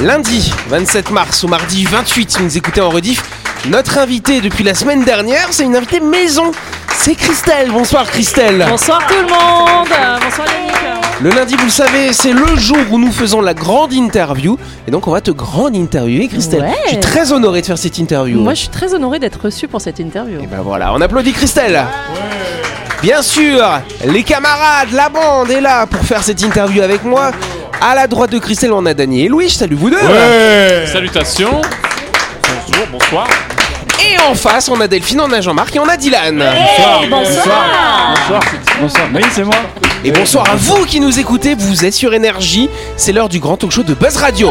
Lundi 27 mars au mardi 28, si vous nous écoutez en rediff, notre invité depuis la semaine dernière, c'est une invitée maison. C'est Christelle. Bonsoir Christelle. Bonsoir tout le monde. Bonsoir Yannick. Le lundi, vous le savez, c'est le jour où nous faisons la grande interview. Et donc, on va te grande interviewer, Christelle. Ouais. Je suis très honoré de faire cette interview. Moi, je suis très honorée d'être reçue pour cette interview. Et ben voilà, on applaudit Christelle. Bien sûr, les camarades, la bande est là pour faire cette interview avec moi. À la droite de Christelle, on a Dany et Louis. Salut vous deux. Salutations. Bonjour, bonsoir. Et en face, on a Delphine, on a Jean-Marc et on a Dylan. bonsoir. Bonsoir, oui, c'est moi. Et bonsoir à vous qui nous écoutez, vous êtes sur Énergie. C'est l'heure du grand talk show de Buzz Radio.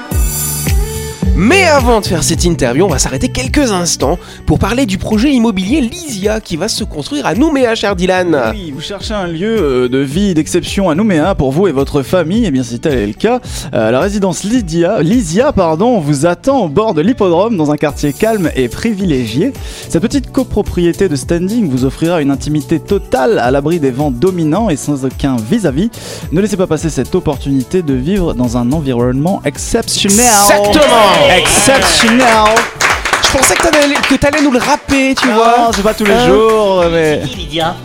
Mais avant de faire cette interview, on va s'arrêter quelques instants pour parler du projet immobilier Lysia qui va se construire à Nouméa, cher Dylan. Oui, vous cherchez un lieu euh, de vie d'exception à Nouméa pour vous et votre famille, et bien si tel est le cas, euh, la résidence Lydia, Lysia pardon, vous attend au bord de l'hippodrome dans un quartier calme et privilégié. Cette petite copropriété de standing vous offrira une intimité totale à l'abri des vents dominants et sans aucun vis-à-vis. Ne laissez pas passer cette opportunité de vivre dans un environnement exceptionnel. Exactement. Exceptionnel. Je pensais que t'allais, que t'allais nous le rapper, tu vois. Ah, c'est pas tous les jours, mais Lydia.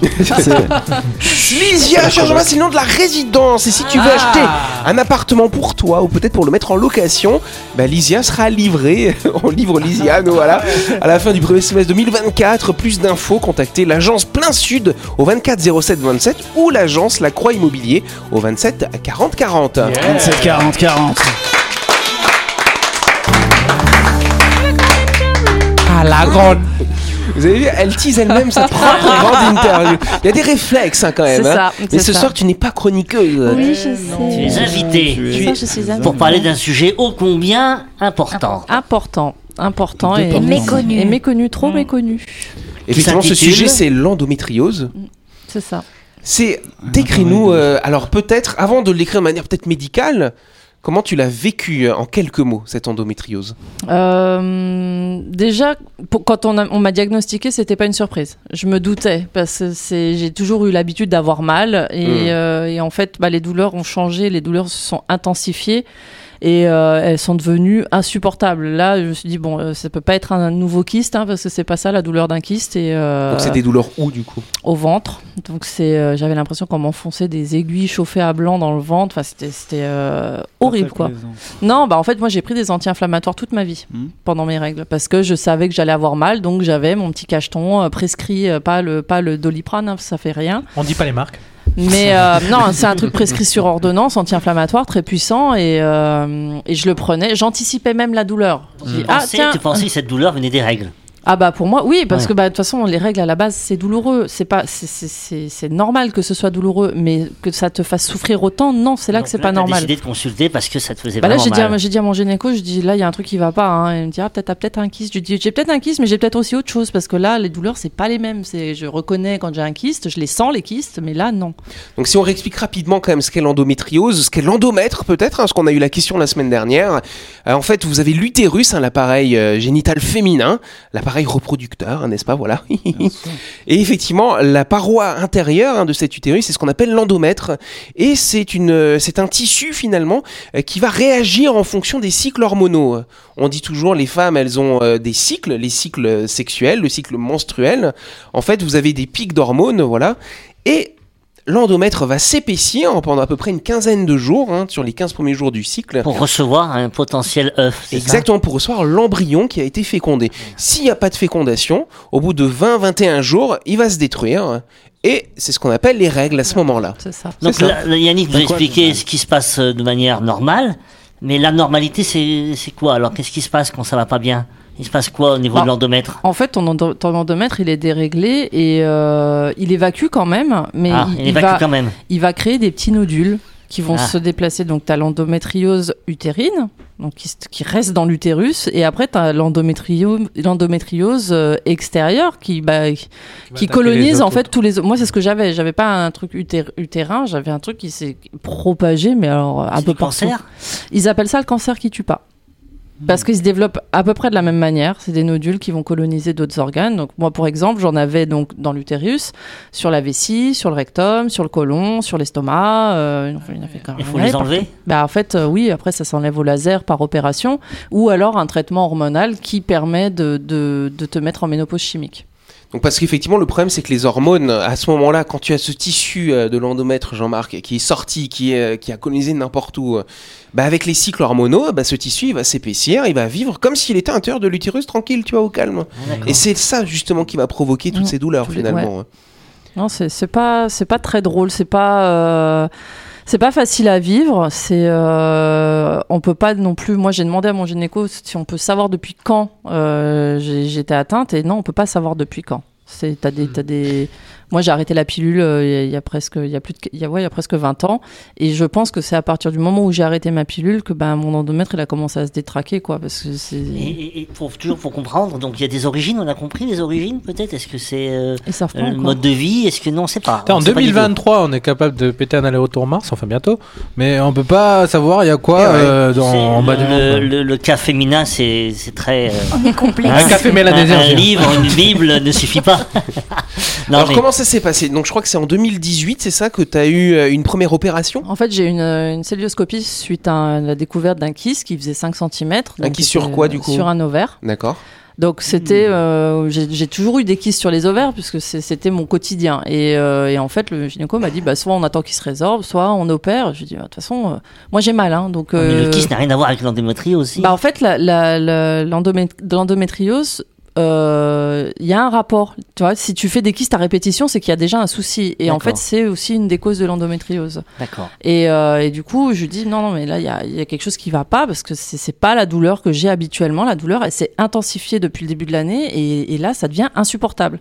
c'est- Lysia, cher Jean-Marc, c'est le nom de la résidence. Et si tu veux acheter un appartement pour toi ou peut-être pour le mettre en location, bah, Lysia sera livré. On livre Lysia, nous voilà. À la fin du premier semestre 2024, plus d'infos, contactez l'agence Plein Sud au 24 07 27 ou l'agence La Croix Immobilier au 27 40 40. 27 40 40. Ah, la grande. Vous avez vu, elle tease elle-même sa propre grande interview. Il y a des réflexes hein, quand même. C'est hein. ça, Mais ce ça. soir, tu n'es pas chroniqueuse. Oui, je sais. Tu es invité C'est ça, je suis pour parler d'un sujet ô combien important. important, important et méconnu, et méconnu, trop Mm. méconnu. Effectivement, ce sujet, c'est l'endométriose. C'est ça. C'est décris-nous. euh, alors peut-être, avant de l'écrire de manière peut-être médicale, comment tu l'as vécu euh, en quelques mots cette endométriose? Euh, déjà, pour- quand on, a- on m'a diagnostiqué, c'était pas une surprise. Je me doutais parce que j'ai toujours eu l'habitude d'avoir mal et, Mm. euh, et en fait, bah, les douleurs ont changé, les douleurs se sont intensifiées et euh, elles sont devenues insupportables. Là, je me suis dit bon, euh, ça peut pas être un nouveau kyste hein, parce que c'est pas ça la douleur d'un kyste et euh, Donc c'est des douleurs où du coup? au ventre. Donc c'est, euh, j'avais l'impression qu'on m'enfonçait des aiguilles chauffées à blanc dans le ventre. Enfin, c'était, c'était euh, horrible quoi. Non, bah en fait, moi j'ai pris des anti-inflammatoires toute ma vie Mhm. pendant mes règles parce que je savais que j'allais avoir mal, donc j'avais mon petit cacheton euh, prescrit, euh, pas le pas le doliprane, hein, ça fait rien. On dit pas les marques. Mais euh, non, c'est un truc prescrit sur ordonnance, anti-inflammatoire, très puissant, et, euh, et je le prenais. J'anticipais même la douleur. Je dis, ah pensais, tiens, tu pensais que cette douleur venait des règles. Ah bah pour moi oui parce Ouais. que bah de toute façon les règles à la base c'est douloureux c'est pas c'est- c'est c'est c'est normal que ce soit douloureux mais que ça te fasse souffrir autant non c'est là Donc que c'est pas normal décidé de consulter parce que ça te faisait bah là vraiment j'ai dit, mal. à- j'ai dit à mon gynéco, je dis là il y a un truc qui va pas. Hein. Il me dit ah peut-être t'as peut-être un kyste. Je dis j'ai peut-être un kyste, mais j'ai peut-être aussi autre chose parce que là les douleurs c'est pas les mêmes. C'est je reconnais quand j'ai un kyste, je les sens les kystes, mais là non. Donc si on réexplique rapidement quand même ce qu'est l'endométriose, ce qu'est l'endomètre peut-être, hein, parce qu'on a eu la question la semaine dernière. Euh, en fait, vous avez l'utérus, hein, l'appareil euh, génital féminin, l'appareil reproducteur, hein, n'est-ce pas Voilà. Et effectivement, la paroi intérieure hein, de cet utérus, c'est ce qu'on appelle l'endomètre, et c'est une, euh, c'est un tissu finalement euh, qui va réagir en fonction des cycles hormonaux. On dit toujours les femmes, elles ont euh, des cycles, les cycles sexuels, le cycle menstruel. En fait, vous avez des pics d'hormones, voilà, et L'endomètre va s'épaissir pendant à peu près une quinzaine de jours, hein, sur les 15 premiers jours du cycle. Pour recevoir un potentiel œuf. c'est ça Exactement, pour recevoir l'embryon qui a été fécondé. S'il n'y a pas de fécondation, au bout de 20-21 jours, il va se détruire. Et c'est ce qu'on appelle les règles à ce moment-là. C'est ça. Donc ça. là, Yannick vous expliqué ce qui se passe euh, de manière normale, mais la normalité c'est c'est quoi? Alors qu'est-ce qui se passe quand ça va pas bien? Il se passe quoi au niveau Bah, de l'endomètre? En fait, ton, endo- ton endomètre, il est déréglé et euh, il évacue quand même, mais Ah, il, il il évacue va, quand même. il va créer des petits nodules. qui vont Ah. se déplacer. Donc, tu as l'endométriose utérine, donc qui, reste dans l'utérus, et après, tu as l'endométrio- l'endométriose euh, extérieure qui, bah, qui, colonise en fait tous les. Moi, c'est ce que j'avais. J'avais pas un truc utér- utérin, j'avais un truc qui s'est propagé, mais alors un peu partout. cancer? Ils appellent ça le cancer qui tue pas. Parce qu'ils se développent à peu près de la même manière. C'est des nodules qui vont coloniser d'autres organes. Donc moi, pour exemple, j'en avais donc dans l'utérus, sur la vessie, sur le rectum, sur le côlon, sur l'estomac. euh, il faut les enlever? Bah en fait, euh, oui. Après, ça s'enlève au laser par opération, ou alors un traitement hormonal qui permet de, de, de te mettre en ménopause chimique. Donc parce qu'effectivement le problème c'est que les hormones à ce moment-là quand tu as ce tissu euh, de l'endomètre Jean-Marc qui est sorti qui est euh, qui a colonisé n'importe où euh, bah avec les cycles hormonaux bah ce tissu il va s'épaissir il va vivre comme s'il était à l'intérieur de l'utérus tranquille tu vois au calme Ah, d'accord. et c'est ça justement qui va provoquer toutes Mm. ces douleurs les- finalement Non, c'est c'est pas c'est pas très drôle, c'est pas euh, c'est pas facile à vivre. C'est euh, on peut pas non plus. Moi, j'ai demandé à mon gynéco si on peut savoir depuis quand euh, j'étais atteinte et non, on peut pas savoir depuis quand. C'est t'as des t'as des. Moi, j'ai arrêté la pilule euh, il y a- il y, a presque il y a plus de il y a ouais il y a presque 20 ans et je pense que c'est à partir du moment où j'ai arrêté ma pilule que ben mon endomètre il a commencé à se détraquer quoi parce que c'est Et, toujours pour comprendre, donc il y a des origines, on a compris les origines peut-être? Est-ce que c'est euh, le encore. mode de vie? Est-ce que non, c'est pas. Putain, en on sait pas du tout. 2023, on est capable de péter un aller-retour Mars, enfin bientôt, mais on peut pas savoir il y a quoi Eh ouais. euh, dans, en bas du le, monde. le, le cas féminin, c'est c'est très. euh, On est complexe. Un café un, mélanésien. un dire. livre, une Bible ne suffit pas. non, alors mais- comment ça s'est passé? Donc je crois que c'est en 2018 c'est ça que tu as eu euh, une première opération? En fait, j'ai eu une, une célioscopie suite à la découverte d'un kyste qui faisait 5 cm. Un kyste sur quoi, du coup? Sur un ovaire. d'accord Donc c'était, euh, j'ai j'ai toujours eu des kystes sur les ovaires puisque c'était mon quotidien. Et, euh, et en fait, le gynéco m'a dit, bah, soit on attend qu'il se résorbe, soit on opère. Je lui ai dit, bah, de toute façon, euh, moi j'ai mal, hein, donc. mais le euh, kyste n'a rien à voir avec l'endométriose aussi. bah, en fait, la- la- la- l'endomé- l'endométriose, euh, il y a un rapport. Tu vois, si tu fais des kystes à répétition, c'est qu'il y a déjà un souci. Et en fait, c'est aussi une des causes de l'endométriose. D'accord. Et, euh, et du coup, je dis non, non, mais là, il y a, il y a quelque chose qui va pas parce que c'est c'est pas la douleur que j'ai habituellement. La douleur, elle s'est intensifiée depuis le début de l'année et, et là, ça devient insupportable.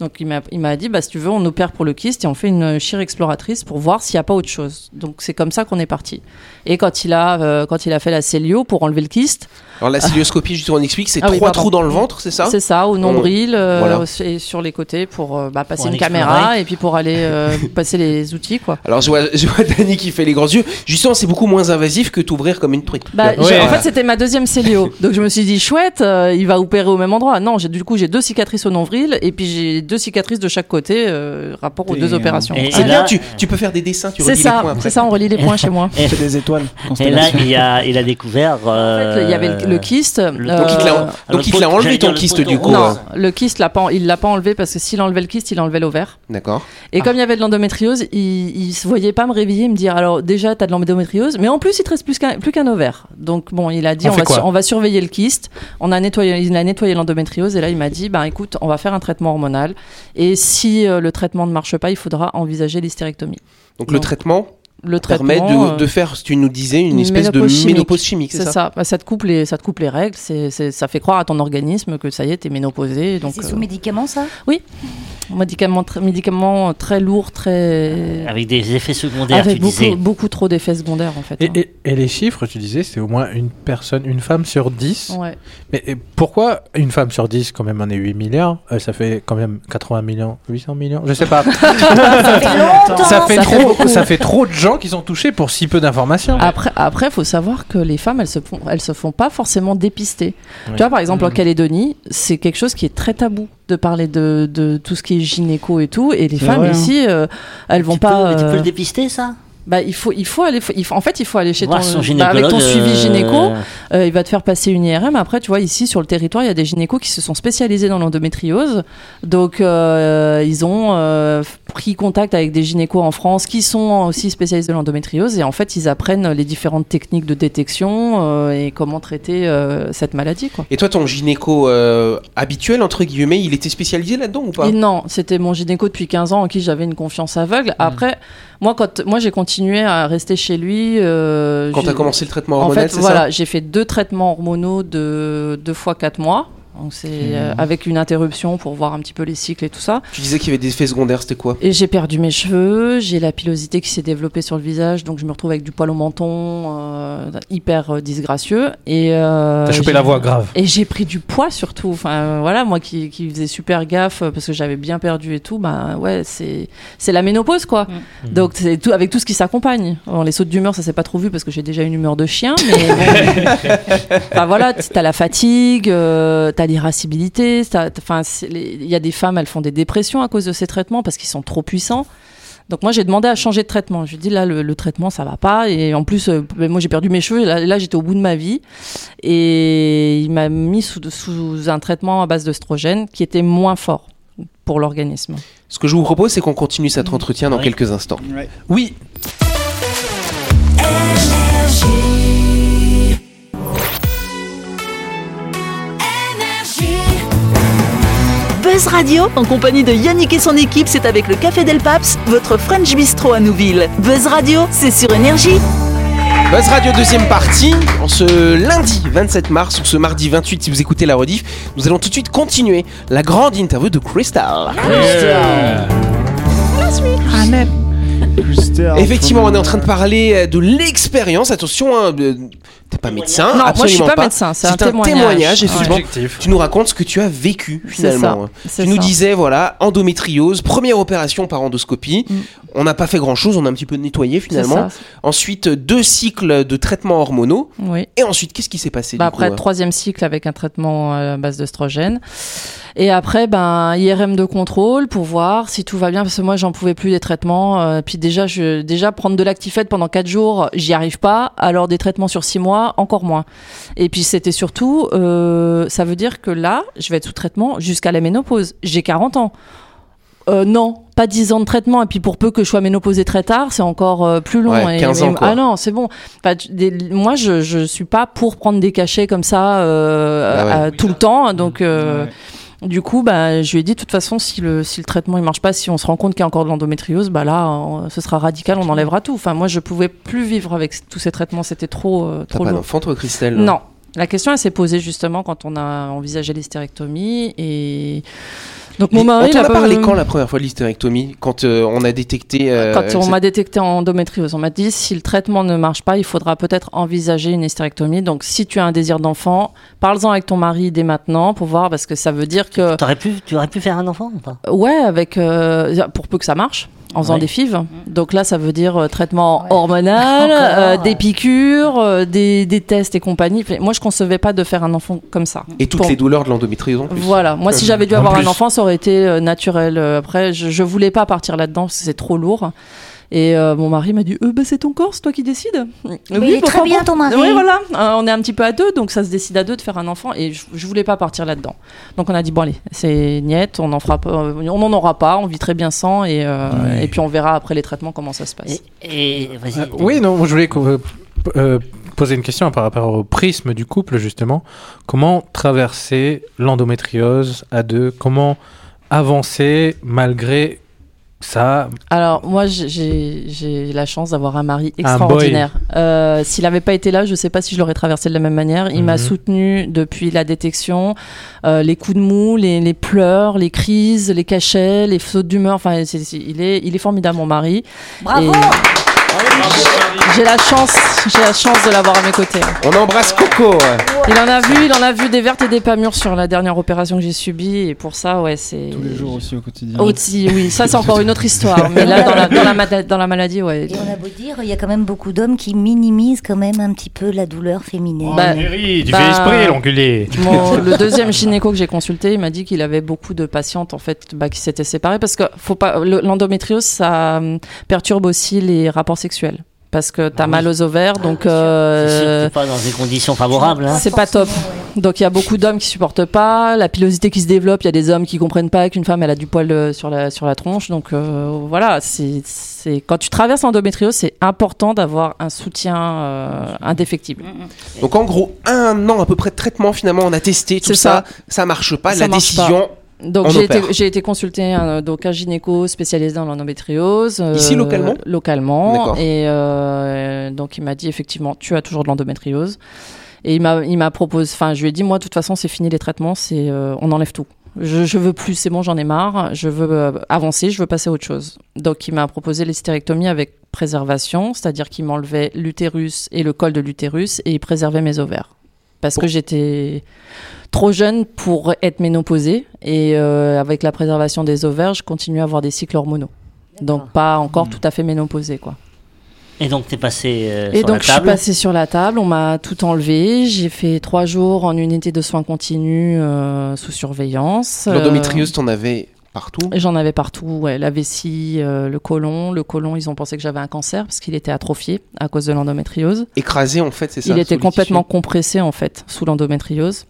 Donc, il m'a il m'a dit, bah, si tu veux, on opère pour le kyste et on fait une chire exploratrice pour voir s'il n'y a pas autre chose. Donc, c'est comme ça qu'on est parti. Et quand il a, euh, quand il a fait la cellio pour enlever le kyste, alors la cilioscopie justement on explique c'est Ah trois trous dans le ventre c'est ça? C'est ça, au nombril euh, Voilà. et sur les côtés pour euh, bah, passer Pour une caméra explorer. et puis pour aller euh, passer les outils, quoi. alors je vois, je vois Dani qui fait les grands yeux justement c'est beaucoup moins invasif que t'ouvrir comme une truite Bah, Ouais. en fait, c'était ma deuxième cellio. Donc, je me suis dit, chouette, euh, il va opérer au même endroit. Non, j'ai du coup, j'ai deux cicatrices au nombril et puis j'ai deux cicatrices de chaque côté, euh, rapport aux deux opérations. Et- c'est et bien là- tu, tu peux faire des dessins tu C'est relis les ça, points après c'est ça, on relie les points chez moi. Et, C'est des étoiles. et là, il a, il a découvert. En fait, il y avait le, le kyste. donc il te l'a euh, donc il te l'a enlevé ton kyste du coup euh. Non, le kyste, l'a pas, il l'a pas enlevé parce que s'il enlevait le kyste, il enlevait l'ovaire. d'accord Et comme il y avait de l'endométriose, il, il se voyait pas me réveiller et me dire alors déjà t'as de l'endométriose, mais en plus il te reste plus qu'un plus qu'un ovaire. Donc bon, il a dit On on, fait va, quoi sur- on va surveiller le kyste. On a nettoyé, il a nettoyé l'endométriose et là il m'a dit bah écoute, on va faire un traitement hormonal et si euh, le traitement ne marche pas, il faudra envisager l'hystérectomie. donc le traitement Le permet traitement de, euh, de faire tu nous disais une une espèce de ménopause chimique. c'est ça, ça. Bah, ça te coupe les ça te coupe les règles, ça fait croire à ton organisme que ça y est, t'es ménopausée donc C'est sous euh, médicaments, ça médicaments tr- médicaments très lourds, très Avec des effets secondaires, avec tu beaucoup, disais. beaucoup trop d'effets secondaires en fait. Et, hein. et- et les chiffres, tu disais, c'est au moins une personne, une femme sur 10. Ouais. Mais et pourquoi une femme sur 10, quand même, on est 8 milliards euh, Ça fait quand même 80 millions, 800 millions Je sais pas. Ça fait longtemps. ça, fait Ça fait trop, ça fait trop de gens qui sont touchés pour si peu d'informations. Après, après, faut savoir que les femmes, elles se font, elles se font pas forcément dépister. Oui. Tu vois, par exemple, en Mhm. Calédonie, c'est quelque chose qui est très tabou de parler de, de tout ce qui est gynéco et tout. Et les femmes vrai, hein. ici, euh, elles vont tu, pas. peux, tu euh, peux le dépister, ça? Bah, il faut, il faut aller. Il faut, en fait, il faut aller chez Voir ton, son bah, avec ton suivi euh, gynéco. Euh, il va te faire passer une IRM. Après, tu vois, ici sur le territoire, il y a des gynécos qui se sont spécialisés dans l'endométriose. Donc, euh, ils ont euh, pris contact avec des gynécos en France qui sont aussi spécialisés de l'endométriose. Et en fait, ils apprennent les différentes techniques de détection euh, et comment traiter euh, cette maladie. Quoi. et toi ton gynéco euh, habituel entre guillemets il était spécialisé là-dedans ou pas? Et non, c'était mon gynéco depuis 15 ans en qui j'avais une confiance aveugle. Hmm. Après, moi, quand moi j'ai continué à rester chez lui. euh, quand j'ai- t'as commencé le traitement En hormonal fait, c'est voilà, ça j'ai fait deux traitements hormonaux de deux fois quatre mois. Donc c'est euh, avec une interruption pour voir un petit peu les cycles et tout ça. Tu disais qu'il y avait des effets secondaires, c'était quoi? Et j'ai perdu mes cheveux, j'ai la pilosité qui s'est développée sur le visage, donc je me retrouve avec du poil au menton, euh, hyper euh, disgracieux. Et euh, T'as chopé la voix grave. Et j'ai pris du poids surtout. Enfin voilà, moi qui, qui faisais super gaffe parce que j'avais bien perdu et tout, bah ouais, c'est c'est la ménopause quoi. Donc c'est tout avec tout ce qui s'accompagne. Bon, les sautes d'humeur, ça s'est pas trop vu parce que j'ai déjà une humeur de chien, mais. Enfin, voilà, t'as la fatigue, euh, t'as l'irascibilité, enfin il y a des femmes, elles font des dépressions à cause de ces traitements parce qu'ils sont trop puissants. Donc moi j'ai demandé à changer de traitement. Je lui ai dit là le, le traitement ça va pas et en plus euh, ben, moi j'ai perdu mes cheveux et là, là, j'étais au bout de ma vie et il m'a mis sous, sous un traitement à base d'œstrogène qui était moins fort pour l'organisme. Ce que je vous propose, c'est qu'on continue cet entretien dans Oui. quelques instants. Oui, Buzz Radio, en compagnie de Yannick et son équipe, c'est avec le Café Del Paps, votre French Bistro à Nouville. Buzz Radio, c'est sur Énergie. Buzz Radio deuxième partie, en ce lundi 27 mars ou ce mardi 28 si vous écoutez la rediff, nous allons tout de suite continuer la grande interview de Crystal. Effectivement, on est en train de parler euh, de l'expérience. Attention, hein, euh, t'es pas médecin. Non, moi, je suis absolument pas médecin, c'est un un témoignage. témoignage. Ouais. Tu nous racontes ce que tu as vécu finalement. ça, Tu nous ça. disais, voilà, endométriose, première opération par endoscopie. Mm. On n'a pas fait grand chose, on a un petit peu nettoyé finalement. Ensuite, deux cycles de traitements hormonaux. Oui. Et ensuite, qu'est-ce qui s'est passé Bah du après, coup, euh troisième cycle avec un traitement à base d'œstrogène. Et après, ben, IRM de contrôle pour voir si tout va bien, parce que moi, j'en pouvais plus des traitements. euh, puis déjà, je, déjà prendre de l'actifette pendant quatre jours, j'y arrive pas. Alors des traitements sur six mois, encore moins. Et puis c'était surtout, euh, ça veut dire que là, je vais être sous traitement jusqu'à la ménopause. J'ai 40 ans. Euh, non, pas 10 ans de traitement. Et puis pour peu que je sois ménopausée très tard, c'est encore euh, plus long. Ouais, Et- 15 ans, quoi. Ah non, c'est bon. Enfin, tu- des- moi, je, je suis pas pour prendre des cachets comme ça euh, Bah ouais. à- tout le temps. Donc, euh, du coup, bah, je lui ai dit, de toute façon, si le, si le traitement il marche pas, si on se rend compte qu'il y a encore de l'endométriose, bah là, on- ce sera radical, on enlèvera tout. Enfin, moi, je pouvais plus vivre avec tous ces traitements. C'était trop, euh, T'as trop pas lourd. d'enfant toi, Christelle Non. La question, elle s'est posée justement quand on a envisagé l'hystérectomie et donc mon mari on a pas- parlé quand la première fois de l'hystérectomie Quand euh, on a détecté. euh, Quand on m'a détecté en endométriose, on m'a dit si le traitement ne marche pas, il faudra peut-être envisager une hystérectomie. Donc si tu as un désir d'enfant, parle-en avec ton mari dès maintenant pour voir parce que ça veut dire que T'aurais pu, tu aurais pu faire un enfant ou pas? Ouais, avec euh, pour peu que ça marche. En faisant Ouais. des FIV. Donc là, ça veut dire euh, traitement Ouais. hormonal, euh, ouais. des piqûres, euh, des, des tests et compagnie. Moi, je concevais pas de faire un enfant comme ça. Et toutes les douleurs de l'endométriose en plus. Voilà, moi si j'avais dû en avoir plus. un enfant, ça aurait été euh, naturel. Après, je, je voulais pas partir là-dedans parce que c'est trop lourd. Et euh, mon mari m'a dit euh, bah, c'est ton corps, c'est toi qui décides. Mais il est très bien, ton mari. Oui, voilà. Euh, on est un petit peu à deux, donc ça se décide à deux de faire un enfant. Et je, je voulais pas partir là-dedans. Donc on a dit bon allez, c'est niette, on en fera pas, euh, on n'en aura pas, on vit très bien sans, et, euh, Ouais. et puis on verra après les traitements comment ça se passe. Et, et vas-y. Euh, oui, non, je voulais poser une question par rapport au prisme du couple, justement. Comment traverser l'endométriose à deux? Comment avancer malgré ça Alors moi j'ai- la chance d'avoir un mari extraordinaire. Euh, S'il n'avait pas été là, je sais pas si je l'aurais traversé de la même manière. Il m'a Mhm. soutenu depuis la détection, euh, les coups de mou, les, les pleurs, les crises, les cachets, les sautes d'humeur. Enfin, il est il est formidable mon mari. Bravo Et J'ai la chance j'ai la chance de l'avoir à mes côtés. On embrasse Coco. ouais. Il en a vu il en a vu des vertes et des pas mûres sur la dernière opération que j'ai subie et pour ça ouais c'est Tous les jours aussi au quotidien. Aussi, oui, ça c'est encore une autre histoire. Mais là, dans la, dans la, mala- dans la maladie, ouais. Et on a beau dire, il y a quand même beaucoup d'hommes qui minimisent quand même un petit peu la douleur féminine. Bah, du bah, fait esprit, l'enculé le deuxième gynéco que j'ai consulté, il m'a dit qu'il avait beaucoup de patientes en fait bah, qui s'étaient séparées parce que faut pas le- l'endométriose ça hum, perturbe aussi les rapports sexuels parce que t'as Ah oui. mal aux ovaires donc que euh, pas dans des conditions favorables. Hein. c'est pas top. Donc il y a beaucoup d'hommes qui supportent pas la pilosité qui se développe. Il y a des hommes qui comprennent pas qu'une femme elle a du poil euh, sur la sur la tronche. Donc euh, voilà, c'est c'est quand tu traverses l'endométriose, c'est important d'avoir un soutien euh, indéfectible. Donc en gros, un an à peu près de traitement finalement, on a testé tout ça. ça. ça, marche pas. Ça la marche décision. Donc On j'ai été, été consulté un, donc un gynéco spécialisé dans l'endométriose. euh, Ici, localement? Localement. Et euh, donc il m'a dit effectivement tu as toujours de l'endométriose. Et il m'a, il m'a proposé, enfin, je lui ai dit, moi, de toute façon, c'est fini les traitements, c'est, euh, on enlève tout. Je, je veux plus, c'est bon, j'en ai marre. Je veux euh, avancer, je veux passer à autre chose. Donc, il m'a proposé l'hystérectomie avec préservation, c'est-à-dire qu'il m'enlevait l'utérus et le col de l'utérus et il préservait mes ovaires. Parce que j'étais trop jeune pour être ménopausée et euh, avec la préservation des ovaires, je continue à avoir des cycles hormonaux. Donc, pas encore tout à fait ménopausée, quoi. Et donc, t'es passé euh, Et sur donc la je suis table. passée sur la table, on m'a tout enlevé. J'ai fait trois jours en unité de soins continus euh, sous surveillance. L'endométriose, t'en avais partout? Euh, J'en avais partout, ouais, la vessie, euh, le côlon. Le côlon, ils ont pensé que j'avais un cancer parce qu'il était atrophié à cause de l'endométriose. Écrasé, en fait, c'est ça Il était complètement compressé en fait sous l'endométriose.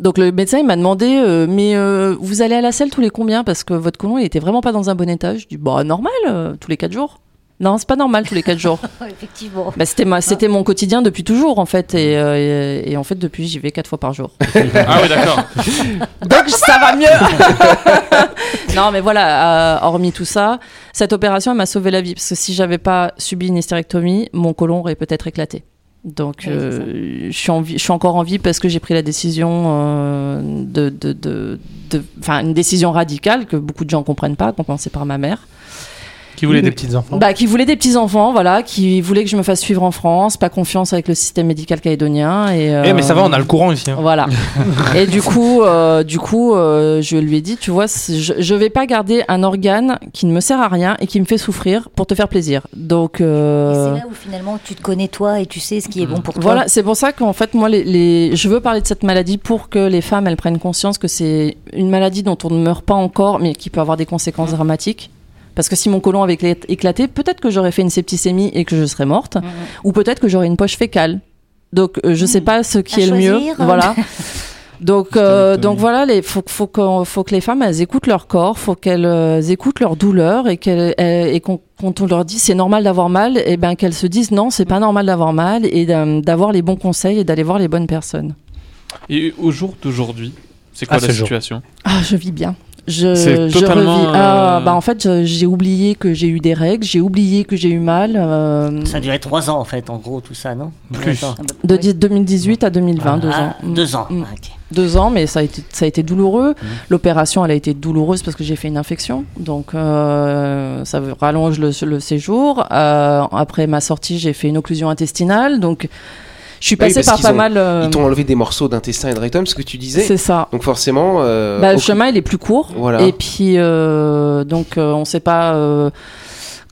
Donc le médecin il m'a demandé euh, mais euh, vous allez à la selle tous les combien? Parce que votre côlon il était vraiment pas dans un bon état. Je dis bah normal euh, tous les quatre jours. Non c'est pas normal tous les quatre jours. Effectivement. Bah, c'était ma, c'était mon quotidien depuis toujours en fait et, euh, et, et en fait depuis j'y vais quatre fois par jour. Ah oui, d'accord. Donc ça va mieux. non mais voilà, euh, hormis tout ça, cette opération elle m'a sauvé la vie parce que si j'avais pas subi une hystérectomie, mon côlon aurait peut-être éclaté. Donc Oui, euh, je suis en vie, je suis encore en vie parce que j'ai pris la décision euh, de, de, de, de- enfin une décision radicale que beaucoup de gens comprennent pas, compensée par ma mère. Qui voulait des petits enfants Bah, qui voulait des petits enfants, voilà, qui voulait que je me fasse suivre en France, pas confiance avec le système médical calédonien et. Eh, mais ça va, euh, on a le courant ici. hein. voilà. et du coup, euh, du coup, euh, je lui ai dit, tu vois, je, je vais pas garder un organe qui ne me sert à rien et qui me fait souffrir pour te faire plaisir. Donc Et euh, c'est là où finalement tu te connais toi et tu sais ce qui est bon pour toi. voilà, c'est pour ça qu'en fait, moi, les, les- je veux parler de cette maladie pour que les femmes elles prennent conscience que c'est une maladie dont on ne meurt pas encore, mais qui peut avoir des conséquences dramatiques. Parce que si mon côlon avait écla- éclaté, peut-être que j'aurais fait une septicémie et que je serais morte, Mhm. ou peut-être que j'aurais une poche fécale. Donc euh, je sais pas ce qui À est le mieux. Voilà. Donc, euh, donc voilà, il faut, faut, qu'on- faut que les femmes elles écoutent leur corps, faut qu'elles euh, écoutent leur douleur et qu'elles elles- et qu'on- quand on leur dit c'est normal d'avoir mal, et ben qu'elles se disent non c'est pas normal d'avoir mal et d'a- d'avoir les bons conseils et d'aller voir les bonnes personnes. Et au jour d'aujourd'hui, c'est quoi À la ce jour. situation? Ah je vis bien. Je, C'est je totalement, revis. Ah, euh, bah en fait j'ai oublié que j'ai eu des règles, j'ai oublié que j'ai eu mal. euh, Ça a duré trois ans en fait, en gros, tout ça, non? Plus. De 10 2018 à 2020, deux Ah, ans. Mm. Deux ans. Mm. Ah, ok. deux ans, mais ça a été, ça a été douloureux. L'opération, elle a été douloureuse parce que j'ai fait une infection, donc euh, ça rallonge le, le séjour. Euh, après ma sortie, j'ai fait une occlusion intestinale, donc je suis oui, passée par pas ont- mal. euh, Ils t'ont enlevé des morceaux d'intestin et de rectum, ce que tu disais. c'est ça. Donc forcément. euh, Bah, le chemin, il est plus court. Voilà. Et puis, euh, donc, euh, on ne sait pas euh,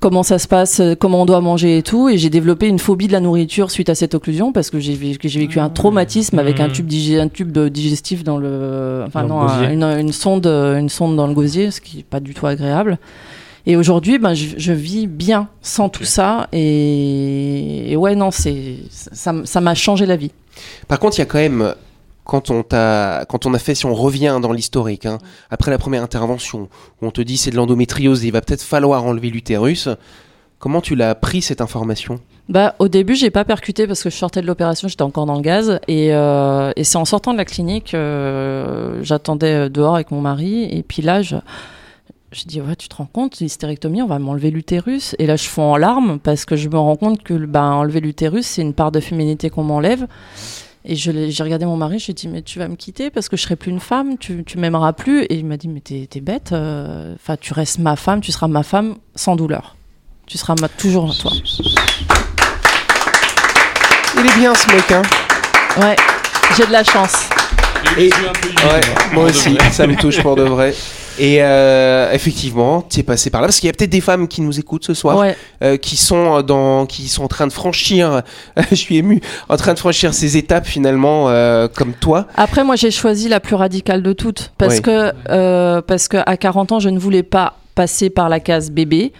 comment ça se passe, comment on doit manger et tout. Et j'ai développé une phobie de la nourriture suite à cette occlusion parce que j'ai vécu un traumatisme avec un Mmh. tube, digé- un tube de digestif dans le. Enfin, Dans non, le gosier. un- une, une sonde, une sonde dans le gosier, ce qui n'est pas du tout agréable. Et aujourd'hui, ben, je, je vis bien sans tout ça. Et, et ouais, non, c'est ça m'a changé la vie. Par contre, il y a quand même, quand on, t'a, quand on a fait, si on revient dans l'historique, hein, après la première intervention, où on te dit c'est de l'endométriose et il va peut-être falloir enlever l'utérus, comment tu l'as pris cette information? Bah, au début, j'ai pas percuté parce que je sortais de l'opération, j'étais encore dans le gaz. Et, euh, et c'est en sortant de la clinique, euh, j'attendais dehors avec mon mari. Et puis là, je, je dis, ouais, tu te rends compte, l'hystérectomie, on va m'enlever l'utérus. Et là, je fonds en larmes parce que je me rends compte que bah, enlever l'utérus, c'est une part de féminité qu'on m'enlève. Et j'ai regardé mon mari, je lui ai dit, mais tu vas me quitter parce que je serai plus une femme, tu, tu m'aimeras plus. Et il m'a dit, mais t'es t'es bête, euh, enfin, tu restes ma femme, tu seras ma femme sans douleur. Tu seras ma, toujours toi. Il est bien ce mec, hein Ouais, j'ai de la chance. Et- Ouais, moi aussi, ça me touche pour de vrai. Et euh, effectivement, tu es passé par là parce qu'il y a peut-être des femmes qui nous écoutent ce soir, Ouais, euh, qui sont dans, qui sont en train de franchir. je suis ému, en train de franchir ces étapes finalement, euh, comme toi. Après, moi, j'ai choisi la plus radicale de toutes parce Ouais. que euh, parce que à 40 ans, je ne voulais pas passer par la case bébé.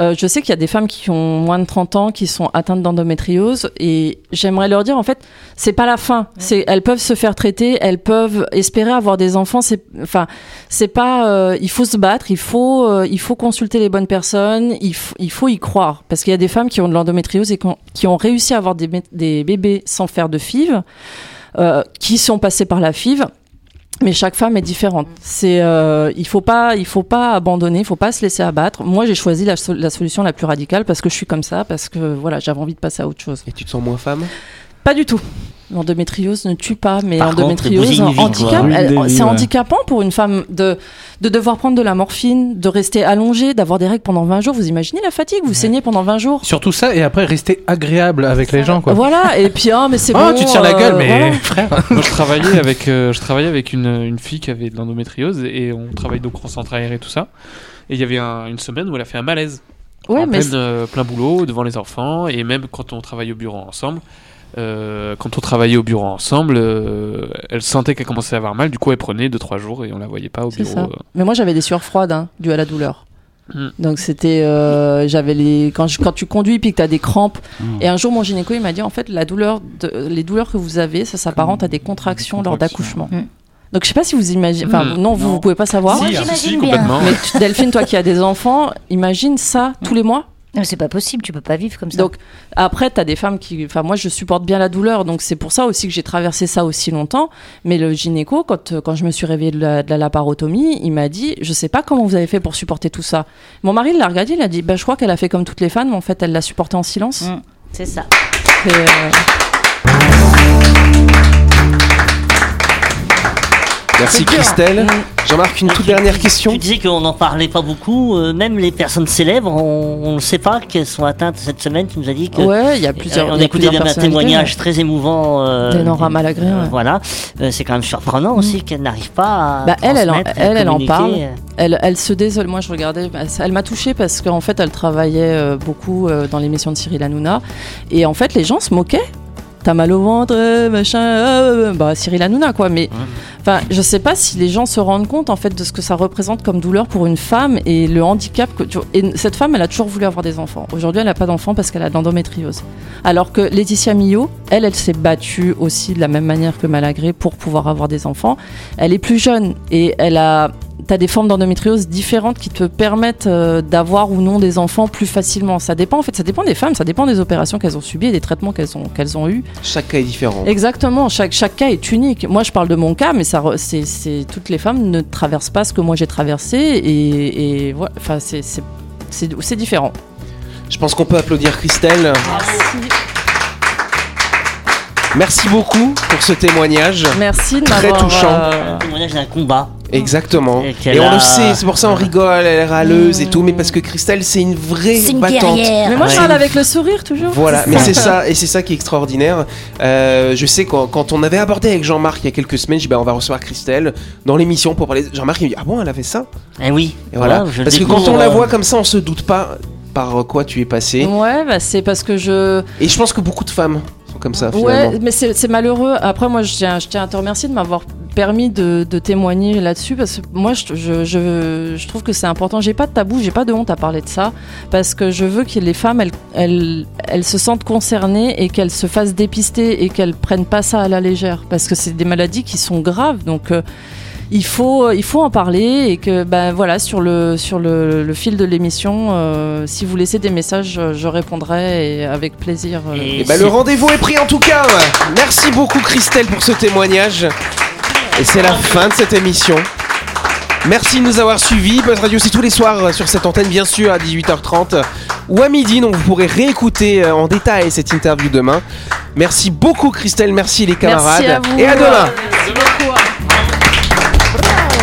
Euh, je sais qu'il y a des femmes qui ont moins de 30 ans qui sont atteintes d'endométriose et j'aimerais leur dire en fait, c'est pas la fin. C'est elles peuvent se faire traiter, elles peuvent espérer avoir des enfants. C'est enfin, c'est pas. euh, il faut se battre, il faut euh, il faut consulter les bonnes personnes, il, il faut y croire parce qu'il y a des femmes qui ont de l'endométriose et qui ont, qui ont réussi à avoir des, des bébés sans faire de FIV euh, qui sont passés par la FIV. Mais chaque femme est différente. C'est, euh, il faut pas, il faut pas abandonner, il faut pas se laisser abattre. Moi, j'ai choisi la, la solution la plus radicale parce que je suis comme ça, parce que voilà, j'avais envie de passer à autre chose. Et tu te sens moins femme? Pas du tout. L'endométriose ne tue pas, mais l'endométriose handicap, c'est handicapant pour une femme de, de devoir prendre de la morphine, de rester allongée, d'avoir des règles pendant 20 jours. Vous imaginez la fatigue Vous saignez pendant 20 jours Surtout ça, et après rester agréable avec les gens, quoi. Voilà, et puis, ah, mais c'est Oh, bon. tu tires la euh, gueule, mais voilà. frère. Moi, je travaillais avec, euh, je travaillais avec une, une fille qui avait de l'endométriose et on travaille donc en centre aéré et tout ça. Et il y avait un- une semaine où elle a fait un malaise. Ouais, en mais plein, euh, plein boulot, devant les enfants. Et même quand on travaille au bureau ensemble, euh, quand on travaillait au bureau ensemble, euh, elle sentait qu'elle commençait à avoir mal. Du coup, elle prenait 2-3 jours et on la voyait pas au bureau. ça. euh. Mais moi, j'avais des sueurs froides hein, dues à la douleur. Hmm. Donc c'était, euh, j'avais les quand, je- quand tu conduis puis que tu as des crampes. Hmm. Et un jour, mon gynéco il m'a dit en fait la douleur, de- les douleurs que vous avez, ça s'apparente à des contractions lors d'accouchement. Hmm. Donc je sais pas si vous imaginez, enfin non, vous, vous pouvez pas savoir. Moi, Si, j'imagine si, bien. complètement. Mais tu- Delphine, toi qui as des enfants, imagine ça tous les mois. Non, C'est pas possible, tu peux pas vivre comme ça. Donc après, tu as des femmes qui. Enfin, moi, je supporte bien la douleur, donc c'est pour ça aussi que j'ai traversé ça aussi longtemps. Mais le gynéco, quand, euh, quand je me suis réveillée de la, de la laparotomie, il m'a dit Je sais pas comment vous avez fait pour supporter tout ça. Mon mari l'a regardé, il a dit bah, Je crois qu'elle a fait comme toutes les femmes, mais en fait, elle l'a supporté en silence. Mm, c'est ça. Et, euh, Merci dur. Christelle. Mm. Jean-Marc, une Ah, toute tu- dernière tu- question. Tu disais qu'on n'en parlait pas beaucoup, euh, même les personnes célèbres, on ne sait pas qu'elles sont atteintes cette semaine. Tu nous as dit que. Ouais, il y a plusieurs. Euh, on a écouté un témoignage ouais. très émouvant. euh, D'Enora Malagré, euh, ouais. Voilà, Euh, c'est quand même surprenant aussi qu'elle n'arrive pas à. Bah, elle, elle en- elle, elle en parle. Elle, elle se désole. Moi, je regardais. bah, Elle m'a touchée parce qu'en fait, elle travaillait beaucoup dans l'émission de Cyril Hanouna. Et en fait, les gens se moquaient. T'as mal au ventre, euh, machin. euh, bah, Cyril Hanouna, quoi. Mais enfin, je sais pas si les gens se rendent compte en fait de ce que ça représente comme douleur pour une femme et le handicap que. tu. Et cette femme, elle a toujours voulu avoir des enfants. Aujourd'hui, elle n'a pas d'enfants parce qu'elle a de l'endométriose. Alors que Laetitia Millot, elle, elle s'est battue aussi de la même manière que Malagré pour pouvoir avoir des enfants. Elle est plus jeune et elle a. T'as des formes d'endométriose différentes qui te permettent euh, d'avoir ou non des enfants plus facilement. Ça dépend en fait, ça dépend des femmes, ça dépend des opérations qu'elles ont subies et des traitements qu'elles ont, qu'elles ont eus. Chaque cas est différent. Exactement, chaque, chaque cas est unique. Moi je parle de mon cas, mais ça, c'est, c'est- toutes les femmes ne traversent pas ce que moi j'ai traversé et, et voilà, enfin c'est, c'est, c'est, c'est différent. Je pense qu'on peut applaudir Christelle. Merci beaucoup pour ce témoignage. Merci de Très touchant. euh, Un témoignage d'un combat. Exactement. Et on a- le sait, c'est pour ça on rigole, elle est râleuse et tout, mais parce que Christelle, c'est une vraie C'est une battante. guerrière. Mais moi je Ouais. parle avec le sourire toujours. Voilà, mais c'est ça, et c'est ça qui est extraordinaire. Euh, je sais quand, quand on avait abordé avec Jean-Marc il y a quelques semaines, j'ai dit bah, on va recevoir Christelle dans l'émission pour parler. Jean-Marc il me dit ah bon elle avait ça? Eh oui. Et voilà. Ouais, Parce que quand on la euh, voit comme ça, on se doute pas par quoi tu es passé. Ouais, bah, c'est parce que je. Et je pense que beaucoup de femmes comme ça finalement. Ouais, mais c'est malheureux. Après, moi, je tiens, je tiens à te remercier de m'avoir permis de, de témoigner là-dessus parce que moi, je, je, je, je trouve que c'est important. J'ai pas de tabou, j'ai pas de honte à parler de ça parce que je veux que les femmes, elles, elles, elles se sentent concernées et qu'elles se fassent dépister et qu'elles prennent pas ça à la légère parce que c'est des maladies qui sont graves. Donc, euh, il faut, il faut en parler et que ben voilà sur le sur le, le fil de l'émission, euh, si vous laissez des messages, je- je répondrai et avec plaisir. euh, Et bah, le rendez-vous est pris en tout cas. Merci beaucoup Christelle pour ce témoignage. Et c'est la fin de cette émission. Merci de nous avoir suivis. Buzz Radio, c'est tous les soirs euh, sur cette antenne, bien sûr, à 18h30 ou à midi. Donc vous pourrez réécouter euh, en détail cette interview demain. Merci beaucoup Christelle, merci les camarades. Merci à vous. Et à demain. Merci beaucoup.